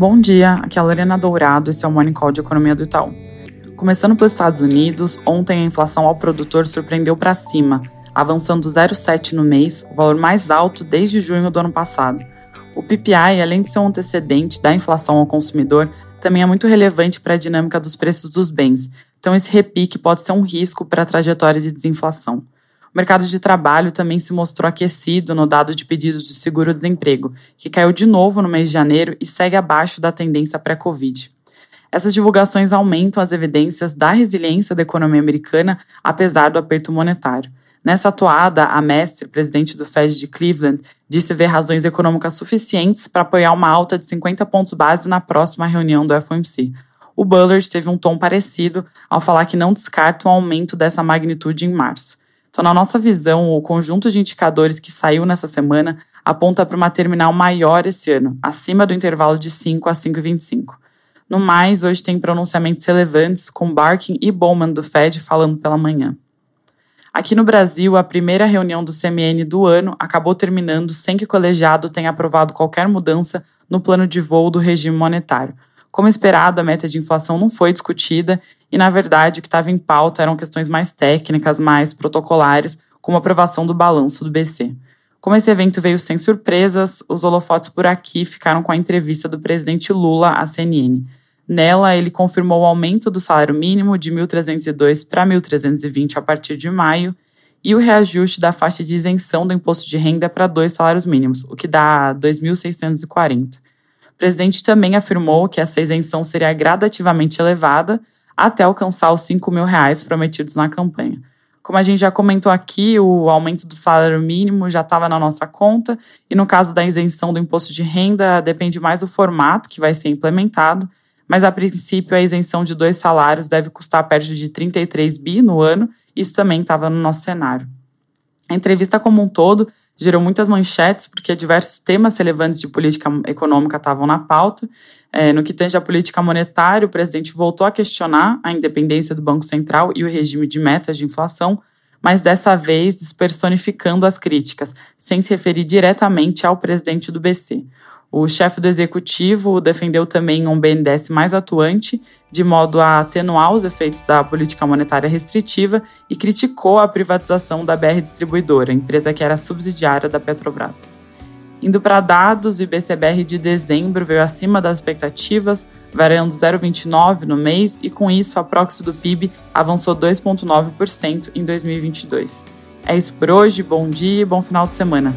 Bom dia, aqui é a Lorena Dourado, esse é o Morning Call de Economia do Itaú. Começando pelos Estados Unidos, ontem a inflação ao produtor surpreendeu para cima, avançando 0,7 no mês, o valor mais alto desde junho do ano passado. O PPI, além de ser um antecedente da inflação ao consumidor, também é muito relevante para a dinâmica dos preços dos bens, então esse repique pode ser um risco para a trajetória de desinflação. O mercado de trabalho também se mostrou aquecido no dado de pedidos de seguro-desemprego, que caiu de novo no mês de janeiro e segue abaixo da tendência pré-Covid. Essas divulgações aumentam as evidências da resiliência da economia americana, apesar do aperto monetário. Nessa atuada, a Mestre, presidente do Fed de Cleveland, disse ver razões econômicas suficientes para apoiar uma alta de 50 pontos base na próxima reunião do FOMC. O Bullard teve um tom parecido ao falar que não descarta um aumento dessa magnitude em março. Então, na nossa visão, o conjunto de indicadores que saiu nessa semana aponta para uma terminal maior esse ano, acima do intervalo de 5 a 5,25. No mais, hoje tem pronunciamentos relevantes com Barkin e Bowman do Fed falando pela manhã. Aqui no Brasil, a primeira reunião do CMN do ano acabou terminando sem que o colegiado tenha aprovado qualquer mudança no plano de voo do regime monetário. Como esperado, a meta de inflação não foi discutida e, na verdade, o que estava em pauta eram questões mais técnicas, mais protocolares, como a aprovação do balanço do BC. Como esse evento veio sem surpresas, os holofotes por aqui ficaram com a entrevista do presidente Lula à CNN. Nela, ele confirmou o aumento do salário mínimo de 1.302 para 1.320 a partir de maio e o reajuste da faixa de isenção do imposto de renda para dois salários mínimos, o que dá 2.640 presidente também afirmou que essa isenção seria gradativamente elevada até alcançar os 5 mil reais prometidos na campanha. Como a gente já comentou aqui, o aumento do salário mínimo já estava na nossa conta, e no caso da isenção do imposto de renda, depende mais do formato que vai ser implementado, mas a princípio a isenção de dois salários deve custar perto de 33 bi no ano, isso também estava no nosso cenário. A entrevista como um todo gerou muitas manchetes, porque diversos temas relevantes de política econômica estavam na pauta. É, no que tange à política monetária, o presidente voltou a questionar a independência do Banco Central e o regime de metas de inflação, mas dessa vez despersonificando as críticas, sem se referir diretamente ao presidente do BC. O chefe do executivo defendeu também um BNDES mais atuante, de modo a atenuar os efeitos da política monetária restritiva, e criticou a privatização da BR Distribuidora, empresa que era subsidiária da Petrobras. Indo para dados, o IBCBR de dezembro veio acima das expectativas, variando 0,29 no mês, e com isso a proxy do PIB avançou 2,9% em 2022. É isso por hoje, bom dia e bom final de semana.